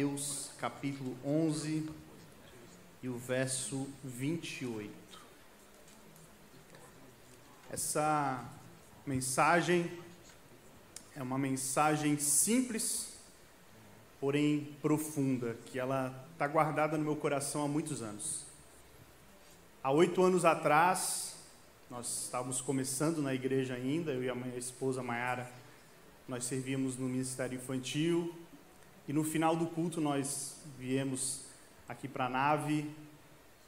Mateus capítulo 11 e o verso 28. Essa mensagem é uma mensagem simples, porém profunda, que ela está guardada no meu coração há muitos anos. Há oito anos atrás, nós estávamos começando na igreja ainda, eu e a minha esposa Mayara, nós servíamos no ministério infantil, e no final do culto nós viemos aqui para a nave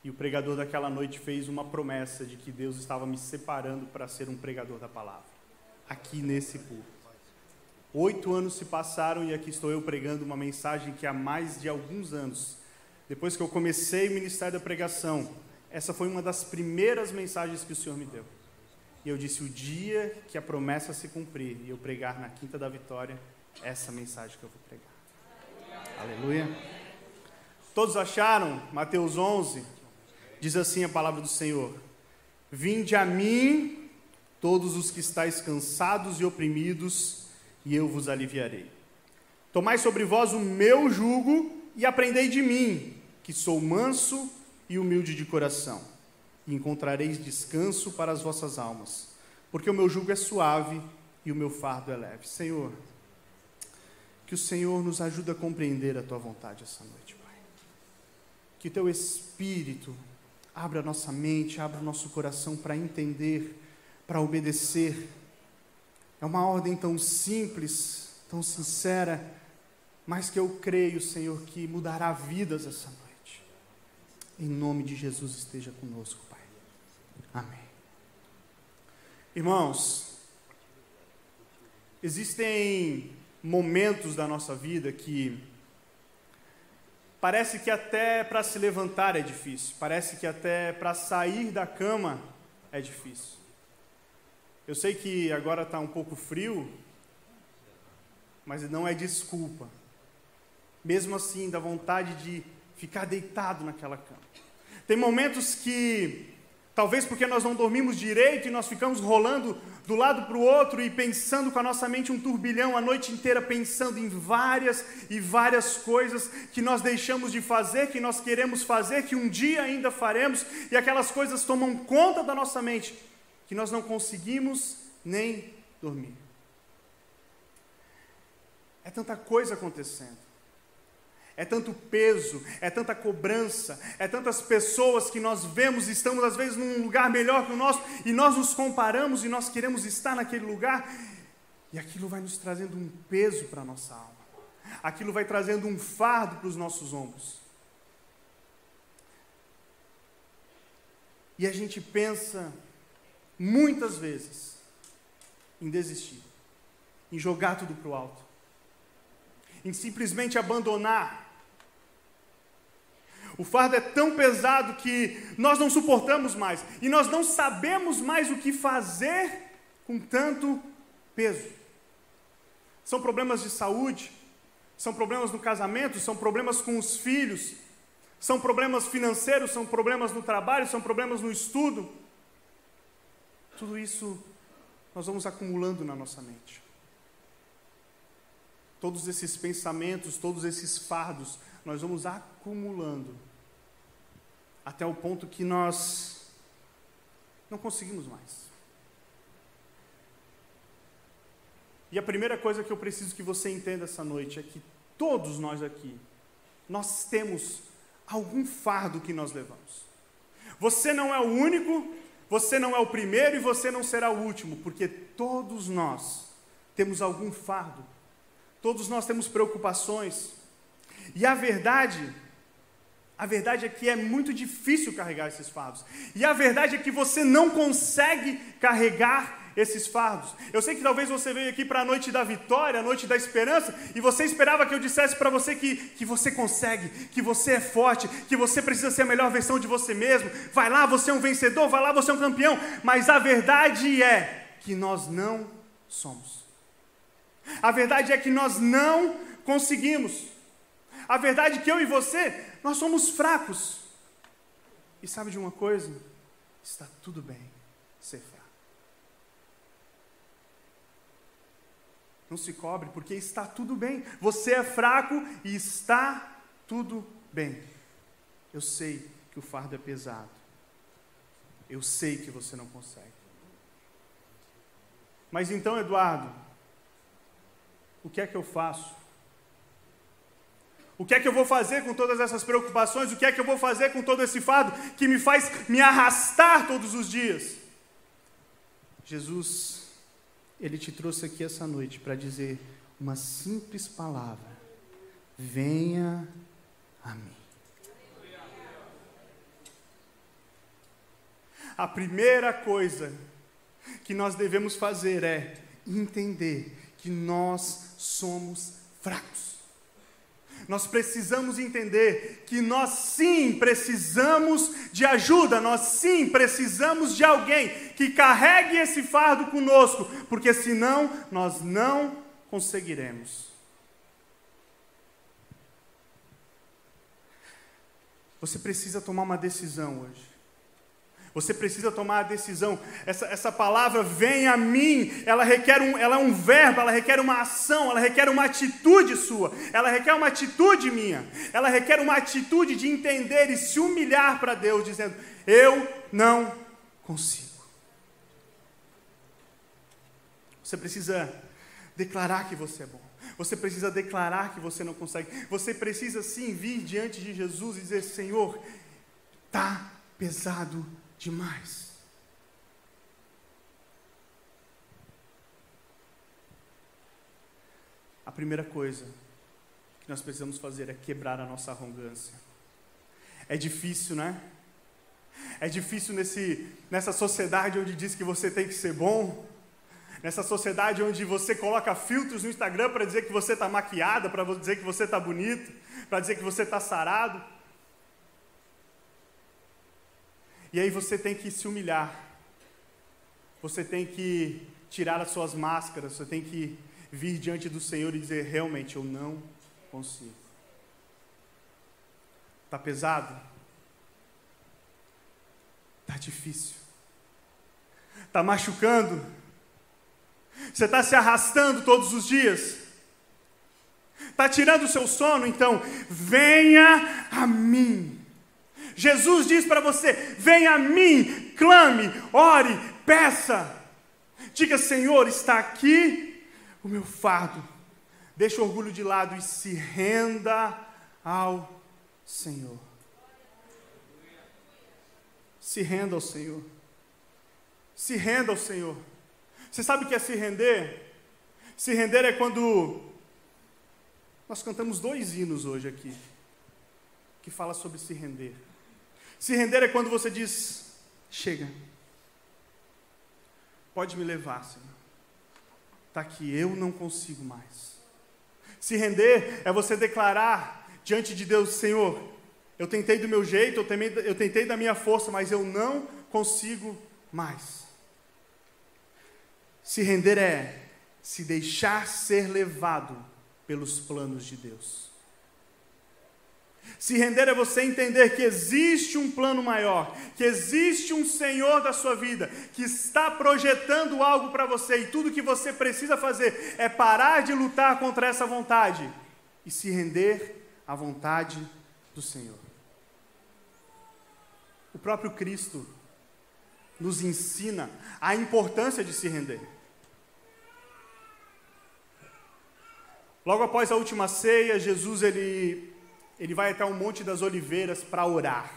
e o pregador daquela noite fez uma promessa de que Deus estava me separando para ser um pregador da palavra, aqui nesse culto. Oito anos se passaram e aqui estou eu pregando uma mensagem que há mais de alguns anos, depois que eu comecei o ministério da pregação, essa foi uma das primeiras mensagens que o Senhor me deu. E eu disse: o dia que a promessa se cumprir e eu pregar na Quinta da Vitória, essa mensagem que eu vou pregar. Aleluia. Todos acharam? Mateus 11 diz assim a palavra do Senhor: Vinde a mim, todos os que estáis cansados e oprimidos, e eu vos aliviarei. Tomai sobre vós o meu jugo e aprendei de mim, que sou manso e humilde de coração, e encontrareis descanso para as vossas almas, porque o meu jugo é suave e o meu fardo é leve. Senhor, que o Senhor nos ajude a compreender a tua vontade essa noite, Pai. Que teu Espírito abra a nossa mente, abra o nosso coração para entender, para obedecer. É uma ordem tão simples, tão sincera, mas que eu creio, Senhor, que mudará vidas essa noite. Em nome de Jesus esteja conosco, Pai. Amém. Irmãos, existem momentos da nossa vida que parece que até para se levantar é difícil, parece que até para sair da cama é difícil. Eu sei que agora está um pouco frio, mas não é desculpa. Mesmo assim, dá vontade de ficar deitado naquela cama. Tem momentos que Talvez porque nós não dormimos direito e nós ficamos rolando do lado para o outro e pensando com a nossa mente um turbilhão a noite inteira, pensando em várias e várias coisas que nós deixamos de fazer, que nós queremos fazer, que um dia ainda faremos, e aquelas coisas tomam conta da nossa mente, que nós não conseguimos nem dormir. É tanta coisa acontecendo é tanto peso, é tanta cobrança, é tantas pessoas que nós vemos, estamos às vezes num lugar melhor que o nosso, e nós nos comparamos e nós queremos estar naquele lugar, e aquilo vai nos trazendo um peso para a nossa alma, aquilo vai trazendo um fardo para os nossos ombros. E a gente pensa, muitas vezes, em desistir, em jogar tudo para o alto em simplesmente abandonar. O fardo é tão pesado que nós não suportamos mais e nós não sabemos mais o que fazer com tanto peso. São problemas de saúde, são problemas no casamento, são problemas com os filhos, são problemas financeiros, são problemas no trabalho, são problemas no estudo. Tudo isso nós vamos acumulando na nossa mente todos esses pensamentos, todos esses fardos, nós vamos acumulando até o ponto que nós não conseguimos mais. E a primeira coisa que eu preciso que você entenda essa noite é que todos nós aqui, nós temos algum fardo que nós levamos. Você não é o único, você não é o primeiro e você não será o último, porque todos nós temos algum fardo Todos nós temos preocupações. E a verdade, a verdade é que é muito difícil carregar esses fardos. E a verdade é que você não consegue carregar esses fardos. Eu sei que talvez você veio aqui para a noite da vitória, a noite da esperança, e você esperava que eu dissesse para você que, que você consegue, que você é forte, que você precisa ser a melhor versão de você mesmo. Vai lá, você é um vencedor, vai lá, você é um campeão. Mas a verdade é que nós não somos. A verdade é que nós não conseguimos. A verdade é que eu e você, nós somos fracos. E sabe de uma coisa? Está tudo bem ser fraco. não se cobre, porque está tudo bem. Você é fraco e está tudo bem. Eu sei que o fardo é pesado. Eu sei que você não consegue. Mas então, Eduardo, o que é que eu faço? O que é que eu vou fazer com todas essas preocupações? O que é que eu vou fazer com todo esse fardo que me faz me arrastar todos os dias? Jesus, Ele te trouxe aqui essa noite para dizer uma simples palavra: venha a mim. A primeira coisa que nós devemos fazer é entender que nós somos fracos. Nós precisamos entender que nós sim precisamos de ajuda, nós sim precisamos de alguém que carregue esse fardo conosco, porque senão nós não conseguiremos. Você precisa tomar uma decisão hoje. Você precisa tomar a decisão. Essa, essa palavra vem a mim, ela requer um, ela é um verbo, ela requer uma ação, ela requer uma atitude sua, ela requer uma atitude minha, ela requer uma atitude de entender e se humilhar para Deus, dizendo: Eu não consigo. Você precisa declarar que você é bom. Você precisa declarar que você não consegue. Você precisa sim vir diante de Jesus e dizer: Senhor, tá pesado demais. A primeira coisa que nós precisamos fazer é quebrar a nossa arrogância. É difícil, né? É difícil nesse, nessa sociedade onde diz que você tem que ser bom, nessa sociedade onde você coloca filtros no Instagram para dizer que você está maquiada, para dizer que você está bonito, para dizer que você está sarado. E aí você tem que se humilhar. Você tem que tirar as suas máscaras, você tem que vir diante do Senhor e dizer: realmente eu não consigo. Está pesado? Está difícil? Está machucando? Você está se arrastando todos os dias? Está tirando o seu sono? Então, venha a mim. Jesus diz para você: venha a mim, clame, ore, peça. Diga, Senhor, está aqui o meu fardo. Deixe o orgulho de lado e se renda ao Senhor. Se renda ao Senhor. Se renda ao Senhor. Você sabe o que é se render? Se render é quando nós cantamos dois hinos hoje aqui que fala sobre se render. Se render é quando você diz: chega, pode me levar, Senhor. Está aqui, eu não consigo mais. Se render é você declarar diante de Deus: Senhor, eu tentei do meu jeito, eu eu tentei da minha força, mas eu não consigo mais. Se render é se deixar ser levado pelos planos de Deus. Se render é você entender que existe um plano maior, que existe um Senhor da sua vida, que está projetando algo para você e tudo que você precisa fazer é parar de lutar contra essa vontade e se render à vontade do Senhor. O próprio Cristo nos ensina a importância de se render. Logo após a última ceia, Jesus ele ele vai até o Monte das Oliveiras para orar.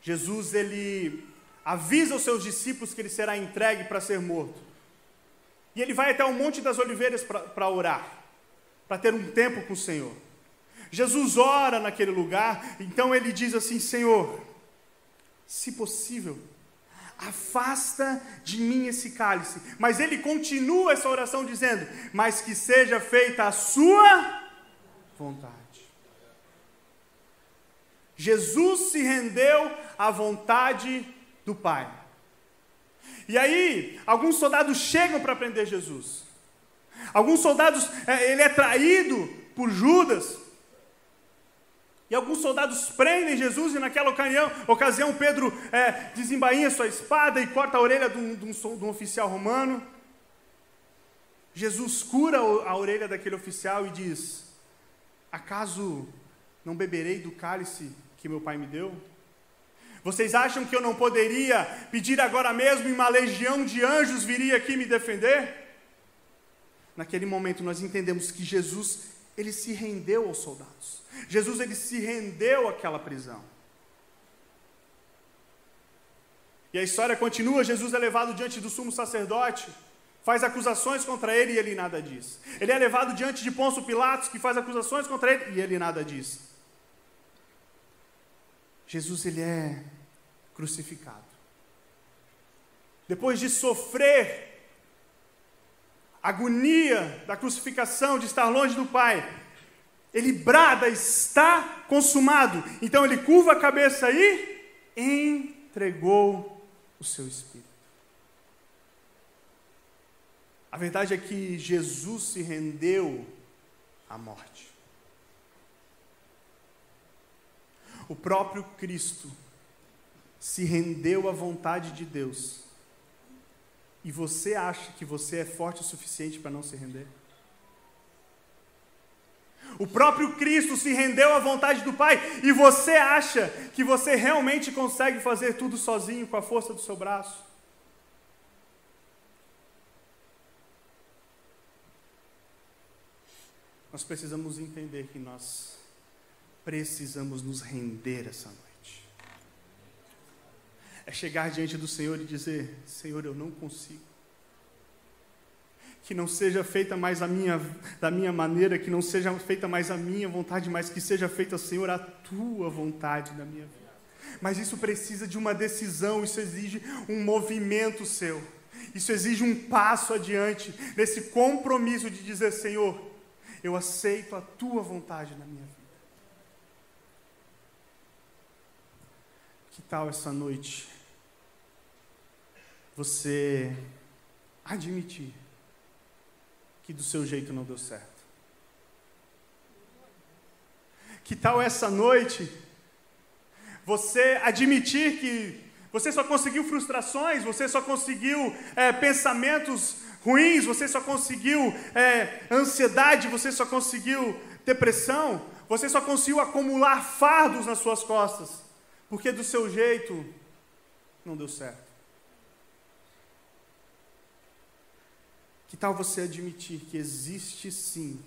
Jesus, ele avisa os seus discípulos que ele será entregue para ser morto. E ele vai até o Monte das Oliveiras para orar, para ter um tempo com o Senhor. Jesus ora naquele lugar, então ele diz assim: Senhor, se possível, afasta de mim esse cálice. Mas ele continua essa oração dizendo: Mas que seja feita a sua vontade. Jesus se rendeu à vontade do Pai. E aí, alguns soldados chegam para prender Jesus. Alguns soldados, é, ele é traído por Judas. E alguns soldados prendem Jesus, e naquela ocasião, ocasião Pedro é, desembainha sua espada e corta a orelha de um, de um, de um oficial romano. Jesus cura a orelha daquele oficial e diz: Acaso não beberei do cálice que meu pai me deu? Vocês acham que eu não poderia pedir agora mesmo e uma legião de anjos viria aqui me defender? Naquele momento nós entendemos que Jesus, ele se rendeu aos soldados. Jesus ele se rendeu àquela prisão. E a história continua, Jesus é levado diante do sumo sacerdote, faz acusações contra ele e ele nada diz. Ele é levado diante de Pôncio Pilatos, que faz acusações contra ele e ele nada diz. Jesus ele é crucificado. Depois de sofrer agonia da crucificação, de estar longe do Pai, ele brada, está consumado. Então ele curva a cabeça e entregou o seu espírito. A verdade é que Jesus se rendeu à morte. O próprio Cristo se rendeu à vontade de Deus e você acha que você é forte o suficiente para não se render? O próprio Cristo se rendeu à vontade do Pai e você acha que você realmente consegue fazer tudo sozinho com a força do seu braço? Nós precisamos entender que nós precisamos nos render essa noite é chegar diante do Senhor e dizer: Senhor, eu não consigo. Que não seja feita mais a minha, da minha maneira, que não seja feita mais a minha vontade, mas que seja feita, Senhor, a tua vontade na minha vida. Mas isso precisa de uma decisão, isso exige um movimento seu. Isso exige um passo adiante, nesse compromisso de dizer: Senhor, eu aceito a tua vontade na minha vida. Que tal essa noite você admitir que do seu jeito não deu certo? Que tal essa noite você admitir que você só conseguiu frustrações, você só conseguiu é, pensamentos ruins, você só conseguiu é, ansiedade, você só conseguiu depressão, você só conseguiu acumular fardos nas suas costas? Porque do seu jeito não deu certo. Que tal você admitir que existe sim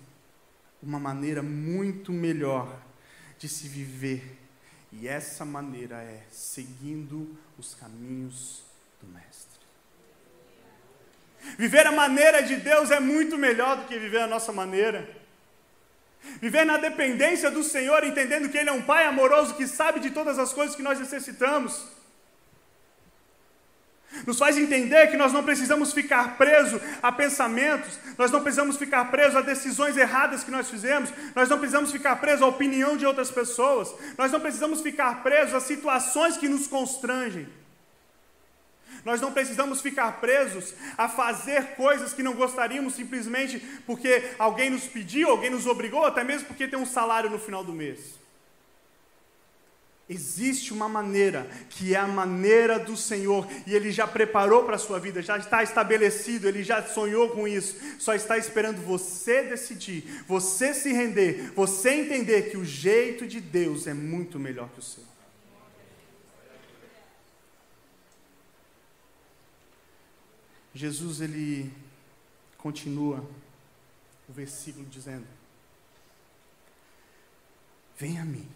uma maneira muito melhor de se viver, e essa maneira é seguindo os caminhos do Mestre. Viver a maneira de Deus é muito melhor do que viver a nossa maneira. Viver na dependência do Senhor, entendendo que Ele é um Pai amoroso que sabe de todas as coisas que nós necessitamos. Nos faz entender que nós não precisamos ficar presos a pensamentos, nós não precisamos ficar presos a decisões erradas que nós fizemos, nós não precisamos ficar presos à opinião de outras pessoas, nós não precisamos ficar presos a situações que nos constrangem. Nós não precisamos ficar presos a fazer coisas que não gostaríamos simplesmente porque alguém nos pediu, alguém nos obrigou, até mesmo porque tem um salário no final do mês. Existe uma maneira, que é a maneira do Senhor, e Ele já preparou para a sua vida, já está estabelecido, Ele já sonhou com isso, só está esperando você decidir, você se render, você entender que o jeito de Deus é muito melhor que o seu. Jesus ele continua o versículo dizendo: Venha a mim,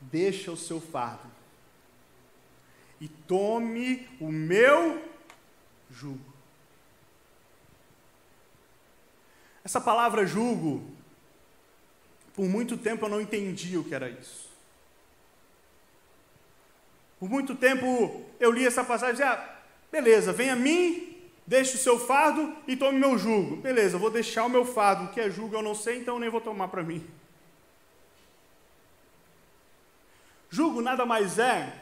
deixa o seu fardo e tome o meu jugo. Essa palavra jugo, por muito tempo eu não entendi o que era isso. Por muito tempo eu li essa passagem e dizia, Beleza, vem a mim, deixe o seu fardo e tome meu jugo. Beleza, vou deixar o meu fardo, o que é jugo eu não sei, então nem vou tomar para mim. Jugo nada mais é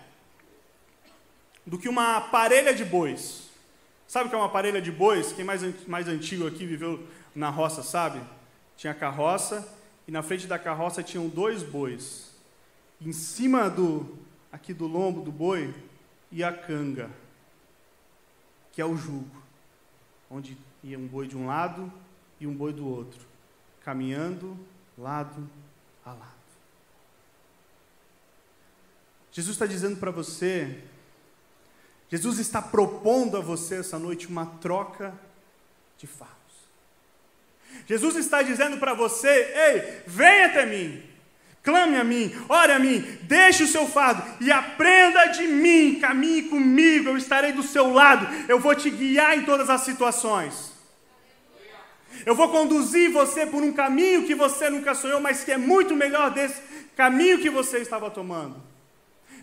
do que uma parelha de bois. Sabe o que é uma parelha de bois? Quem mais, mais antigo aqui viveu na roça sabe? Tinha carroça e na frente da carroça tinham dois bois. Em cima do aqui do lombo do boi ia a canga que é o jugo, onde e um boi de um lado e um boi do outro, caminhando lado a lado. Jesus está dizendo para você, Jesus está propondo a você essa noite uma troca de fardos. Jesus está dizendo para você: ei, venha até mim, clame a mim, ore a mim, deixe o seu fardo e aprenda de mim, caminhe comigo, eu estarei do seu lado, eu vou te guiar em todas as situações. Eu vou conduzir você por um caminho que você nunca sonhou, mas que é muito melhor desse caminho que você estava tomando.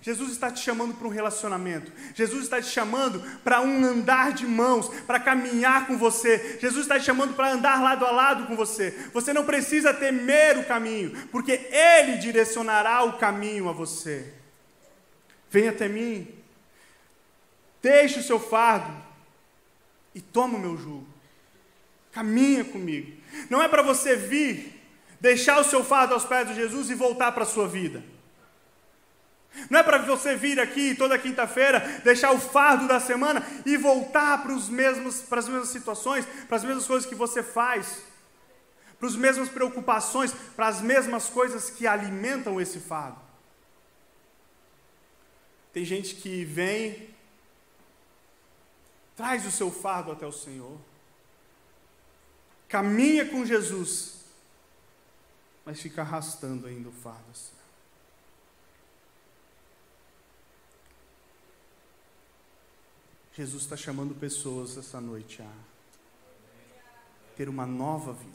Jesus está te chamando para um relacionamento. Jesus está te chamando para um andar de mãos, para caminhar com você. Jesus está te chamando para andar lado a lado com você. Você não precisa temer o caminho, porque Ele direcionará o caminho a você. Venha até mim, deixe o seu fardo e toma o meu jugo. Caminha comigo. Não é para você vir, deixar o seu fardo aos pés de Jesus e voltar para a sua vida. Não é para você vir aqui toda quinta-feira, deixar o fardo da semana e voltar para, os mesmos, para as mesmas situações, para as mesmas coisas que você faz, para as mesmas preocupações, para as mesmas coisas que alimentam esse fardo. Tem gente que vem, traz o seu fardo até o Senhor, caminha com Jesus, mas fica arrastando ainda o fardo. Assim. Jesus está chamando pessoas essa noite a ter uma nova vida,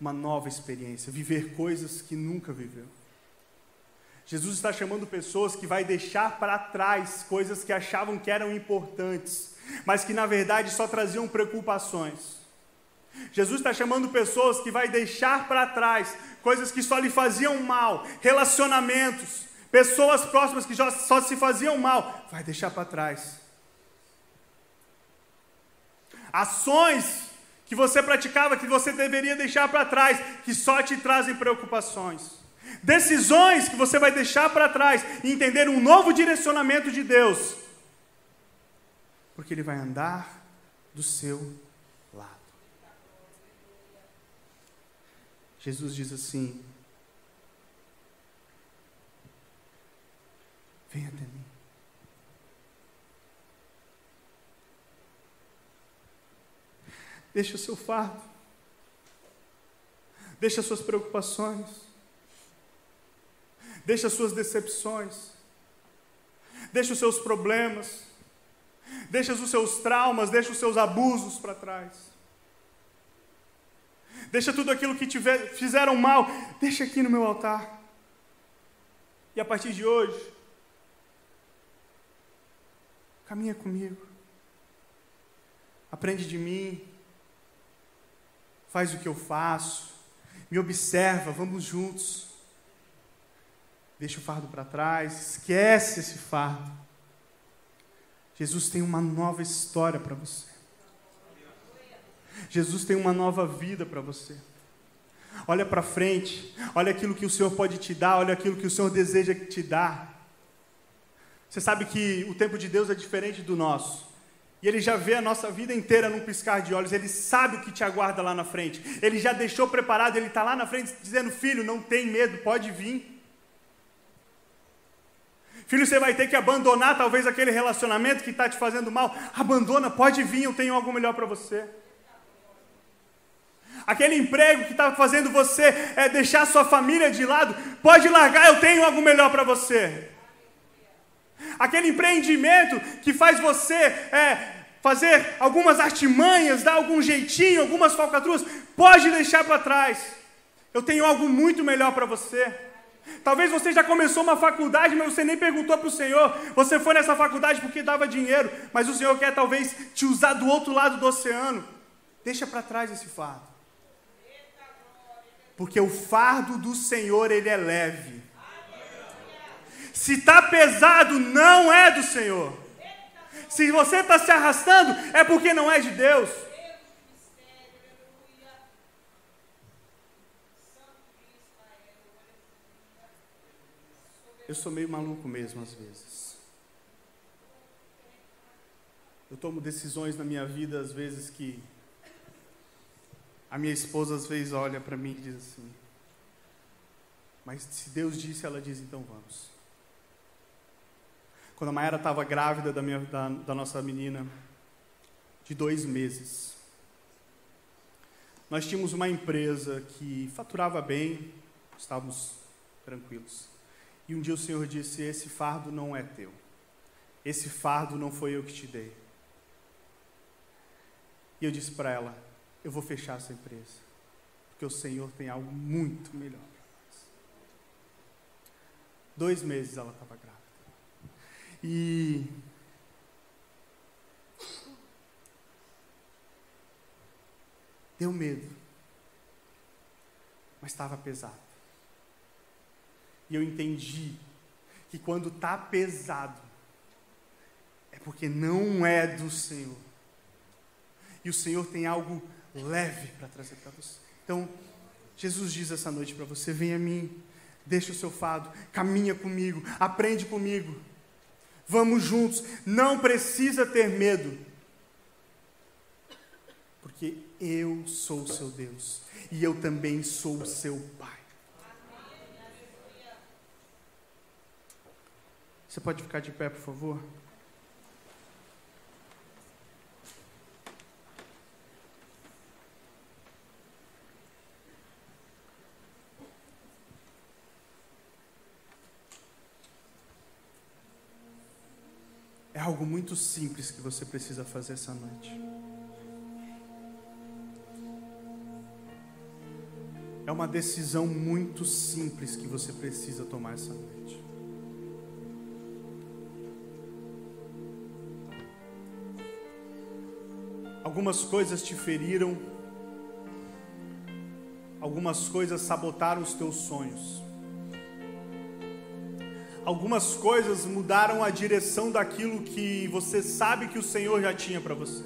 uma nova experiência, viver coisas que nunca viveu. Jesus está chamando pessoas que vai deixar para trás coisas que achavam que eram importantes, mas que na verdade só traziam preocupações. Jesus está chamando pessoas que vai deixar para trás coisas que só lhe faziam mal, relacionamentos, pessoas próximas que só se faziam mal, vai deixar para trás. Ações que você praticava, que você deveria deixar para trás, que só te trazem preocupações. Decisões que você vai deixar para trás e entender um novo direcionamento de Deus. Porque Ele vai andar do seu lado. Jesus diz assim: Venha até mim. Deixa o seu fardo. Deixa as suas preocupações. Deixa as suas decepções. Deixa os seus problemas. Deixa os seus traumas, deixa os seus abusos para trás. Deixa tudo aquilo que tiver, fizeram mal, deixa aqui no meu altar. E a partir de hoje, Caminha comigo. Aprende de mim. Faz o que eu faço. Me observa, vamos juntos. Deixa o fardo para trás, esquece esse fardo. Jesus tem uma nova história para você. Jesus tem uma nova vida para você. Olha para frente, olha aquilo que o Senhor pode te dar, olha aquilo que o Senhor deseja te dar. Você sabe que o tempo de Deus é diferente do nosso. E Ele já vê a nossa vida inteira num piscar de olhos. Ele sabe o que te aguarda lá na frente. Ele já deixou preparado. Ele está lá na frente dizendo: Filho, não tem medo, pode vir. Filho, você vai ter que abandonar talvez aquele relacionamento que está te fazendo mal. Abandona, pode vir, eu tenho algo melhor para você. Aquele emprego que está fazendo você é, deixar sua família de lado, pode largar, eu tenho algo melhor para você aquele empreendimento que faz você é, fazer algumas artimanhas, dar algum jeitinho, algumas falcatruas, pode deixar para trás. Eu tenho algo muito melhor para você. Talvez você já começou uma faculdade, mas você nem perguntou para o Senhor. Você foi nessa faculdade porque dava dinheiro, mas o Senhor quer talvez te usar do outro lado do oceano. Deixa para trás esse fardo. Porque o fardo do Senhor, ele é leve. Se está pesado, não é do Senhor. Se você está se arrastando, é porque não é de Deus. Eu sou meio maluco mesmo às vezes. Eu tomo decisões na minha vida, às vezes, que a minha esposa, às vezes, olha para mim e diz assim: Mas se Deus disse, ela diz, então vamos. Quando a Mayara estava grávida da, minha, da, da nossa menina, de dois meses, nós tínhamos uma empresa que faturava bem, estávamos tranquilos. E um dia o Senhor disse: Esse fardo não é teu. Esse fardo não foi eu que te dei. E eu disse para ela: Eu vou fechar essa empresa, porque o Senhor tem algo muito melhor para nós. Dois meses ela estava grávida. E deu medo, mas estava pesado. E eu entendi que quando está pesado, é porque não é do Senhor. E o Senhor tem algo leve para trazer para você. Então, Jesus diz essa noite para você: vem a mim, deixa o seu fado, caminha comigo, aprende comigo. Vamos juntos, não precisa ter medo, porque eu sou o seu Deus e eu também sou o seu Pai. Você pode ficar de pé, por favor? Algo muito simples que você precisa fazer essa noite. É uma decisão muito simples que você precisa tomar essa noite. Algumas coisas te feriram, algumas coisas sabotaram os teus sonhos, algumas coisas mudaram a direção daquilo que você sabe que o Senhor já tinha para você.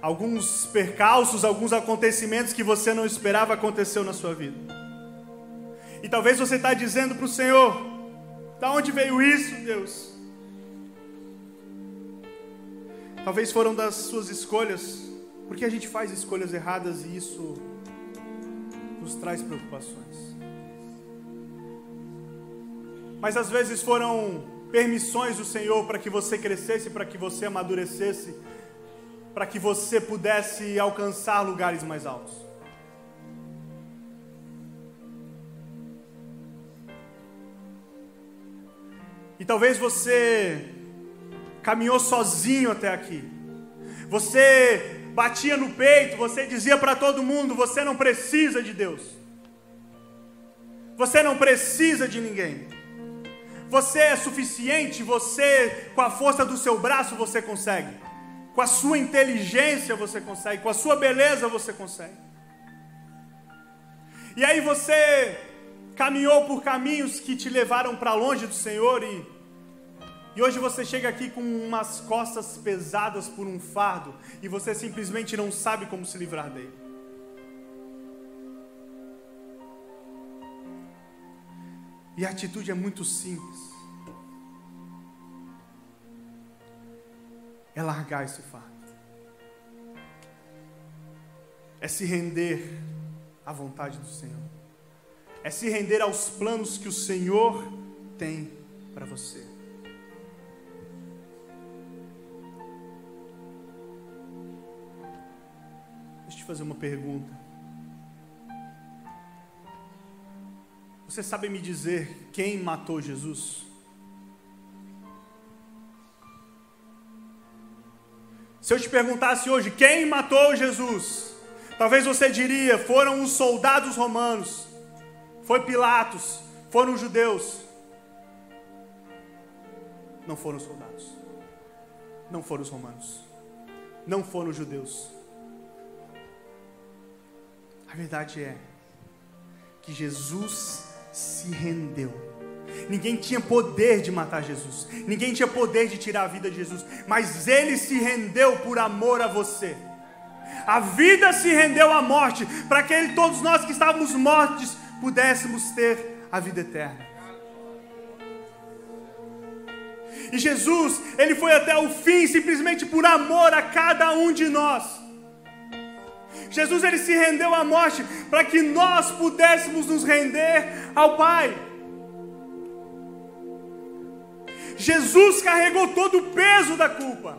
Alguns percalços, alguns acontecimentos que você não esperava aconteceu na sua vida. E talvez você está dizendo para o Senhor: da onde veio isso, Deus? Talvez foram das suas escolhas, porque a gente faz escolhas erradas e isso nos traz preocupações. Mas às vezes foram permissões do Senhor para que você crescesse, para que você amadurecesse, para que você pudesse alcançar lugares mais altos. E talvez você caminhou sozinho até aqui. Você batia no peito, você dizia para todo mundo: você não precisa de Deus. Você não precisa de ninguém. Você é suficiente, você, com a força do seu braço, você consegue. Com a sua inteligência, você consegue. Com a sua beleza, você consegue. E aí você caminhou por caminhos que te levaram para longe do Senhor e, e hoje você chega aqui com umas costas pesadas por um fardo e você simplesmente não sabe como se livrar dele. E a atitude é muito simples. É largar esse fardo. É se render à vontade do Senhor é se render aos planos que o Senhor tem para você. Fazer uma pergunta. Você sabe me dizer quem matou Jesus? Se eu te perguntasse hoje quem matou Jesus, talvez você diria: foram os soldados romanos foi Pilatos, foram os judeus. Não foram os soldados, não foram os romanos, não foram os judeus. A verdade é que Jesus se rendeu. Ninguém tinha poder de matar Jesus, ninguém tinha poder de tirar a vida de Jesus, mas ele se rendeu por amor a você. A vida se rendeu à morte, para que ele, todos nós que estávamos mortos pudéssemos ter a vida eterna. E Jesus, ele foi até o fim simplesmente por amor a cada um de nós. Jesus ele se rendeu à morte para que nós pudéssemos nos render ao Pai. Jesus carregou todo o peso da culpa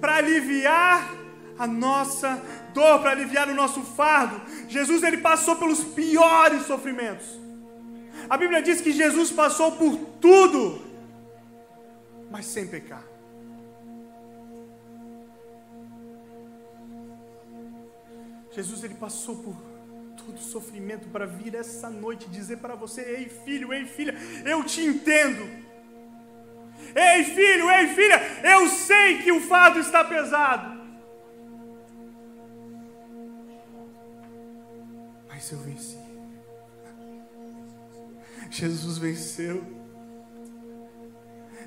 para aliviar a nossa dor, para aliviar o nosso fardo. Jesus ele passou pelos piores sofrimentos. A Bíblia diz que Jesus passou por tudo, mas sem pecar. Jesus ele passou por todo sofrimento para vir essa noite dizer para você: "Ei, filho, ei, filha, eu te entendo". Ei, filho, ei, filha, eu sei que o fardo está pesado. Mas eu venci. Jesus venceu.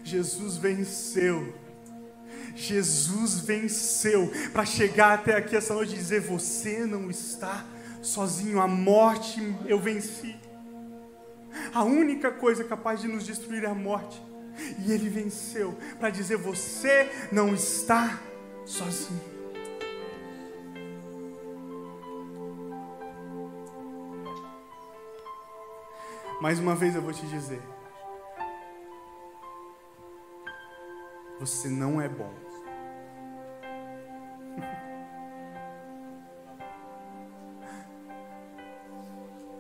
Jesus venceu. Jesus venceu para chegar até aqui essa noite e dizer: Você não está sozinho, a morte eu venci. A única coisa capaz de nos destruir é a morte. E ele venceu para dizer: Você não está sozinho. Mais uma vez eu vou te dizer: Você não é bom.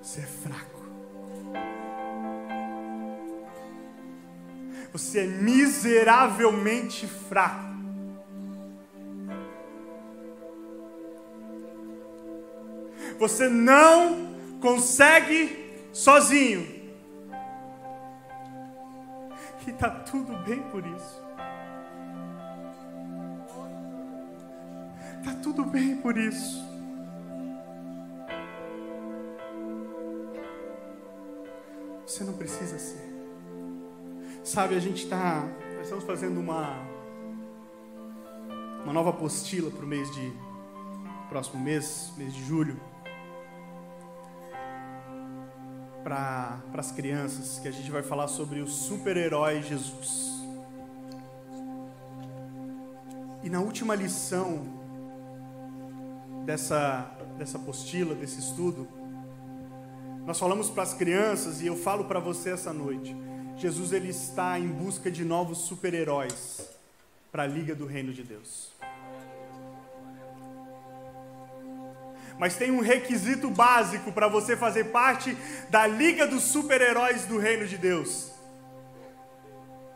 Você é fraco. Você é miseravelmente fraco. Você não consegue sozinho. E está tudo bem por isso. Tudo bem por isso. Você não precisa ser. Sabe, a gente está. Nós estamos fazendo uma. Uma nova apostila para o mês de. Próximo mês, mês de julho. Para as crianças, que a gente vai falar sobre o super-herói Jesus. E na última lição dessa, dessa apostila, desse estudo, nós falamos para as crianças, e eu falo para você essa noite Jesus ele está em busca de novos super-heróis para a liga do reino de Deus. Mas tem um requisito básico para você fazer parte da liga dos super-heróis do reino de Deus.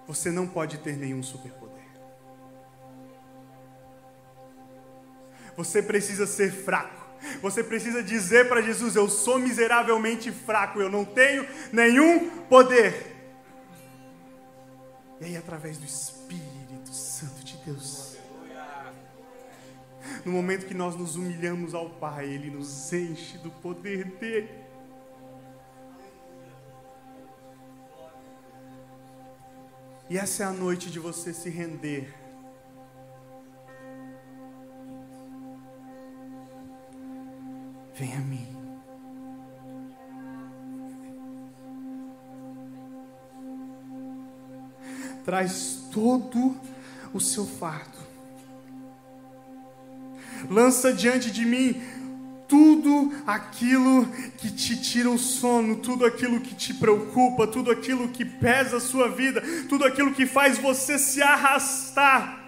Você não pode ter nenhum superpoder. Você precisa ser fraco. Você precisa dizer para Jesus: Eu sou miseravelmente fraco, eu não tenho nenhum poder. E aí, através do Espírito Santo de Deus, no momento que nós nos humilhamos ao Pai, Ele nos enche do poder dele. E essa é a noite de você se render. Venha a mim. traz todo o seu fardo. Lança diante de mim tudo aquilo que te tira o sono, tudo aquilo que te preocupa, tudo aquilo que pesa a sua vida, tudo aquilo que faz você se arrastar.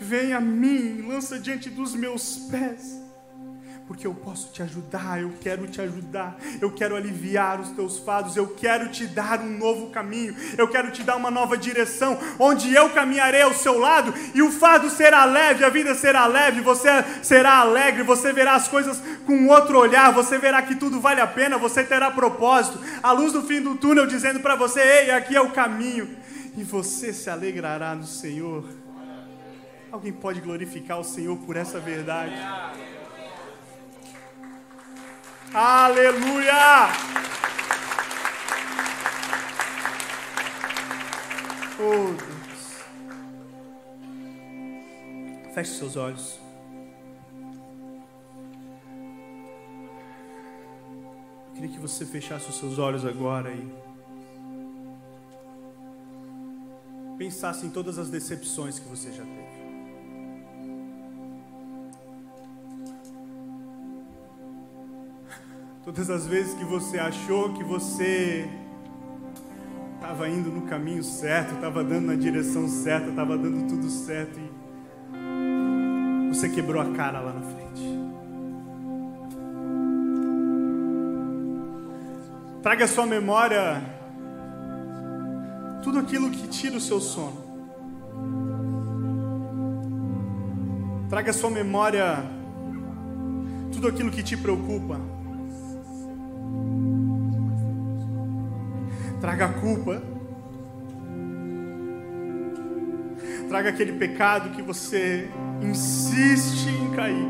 Venha a mim, lança diante dos meus pés porque eu posso te ajudar, eu quero te ajudar, eu quero aliviar os teus fados, eu quero te dar um novo caminho, eu quero te dar uma nova direção, onde eu caminharei ao seu lado e o fardo será leve, a vida será leve, você será alegre, você verá as coisas com outro olhar, você verá que tudo vale a pena, você terá propósito, a luz no fim do túnel dizendo para você: ei, aqui é o caminho, e você se alegrará no Senhor. Alguém pode glorificar o Senhor por essa verdade? Aleluia! Oh, Deus. Feche seus olhos. Eu queria que você fechasse os seus olhos agora e pensasse em todas as decepções que você já teve. Todas as vezes que você achou que você estava indo no caminho certo, estava dando na direção certa, estava dando tudo certo e você quebrou a cara lá na frente. Traga à sua memória tudo aquilo que tira o seu sono. Traga à sua memória tudo aquilo que te preocupa. Traga a culpa. Traga aquele pecado que você insiste em cair.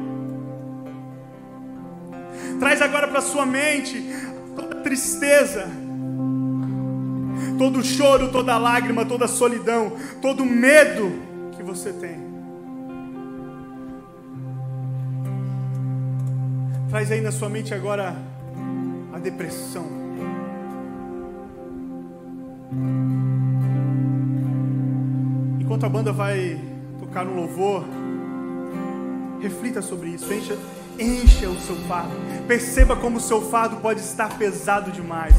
Traz agora para sua mente toda tristeza, todo choro, toda lágrima, toda solidão, todo medo que você tem. Traz aí na sua mente agora a depressão. Enquanto a banda vai tocar no louvor, reflita sobre isso, encha, encha o seu fardo. Perceba como o seu fardo pode estar pesado demais.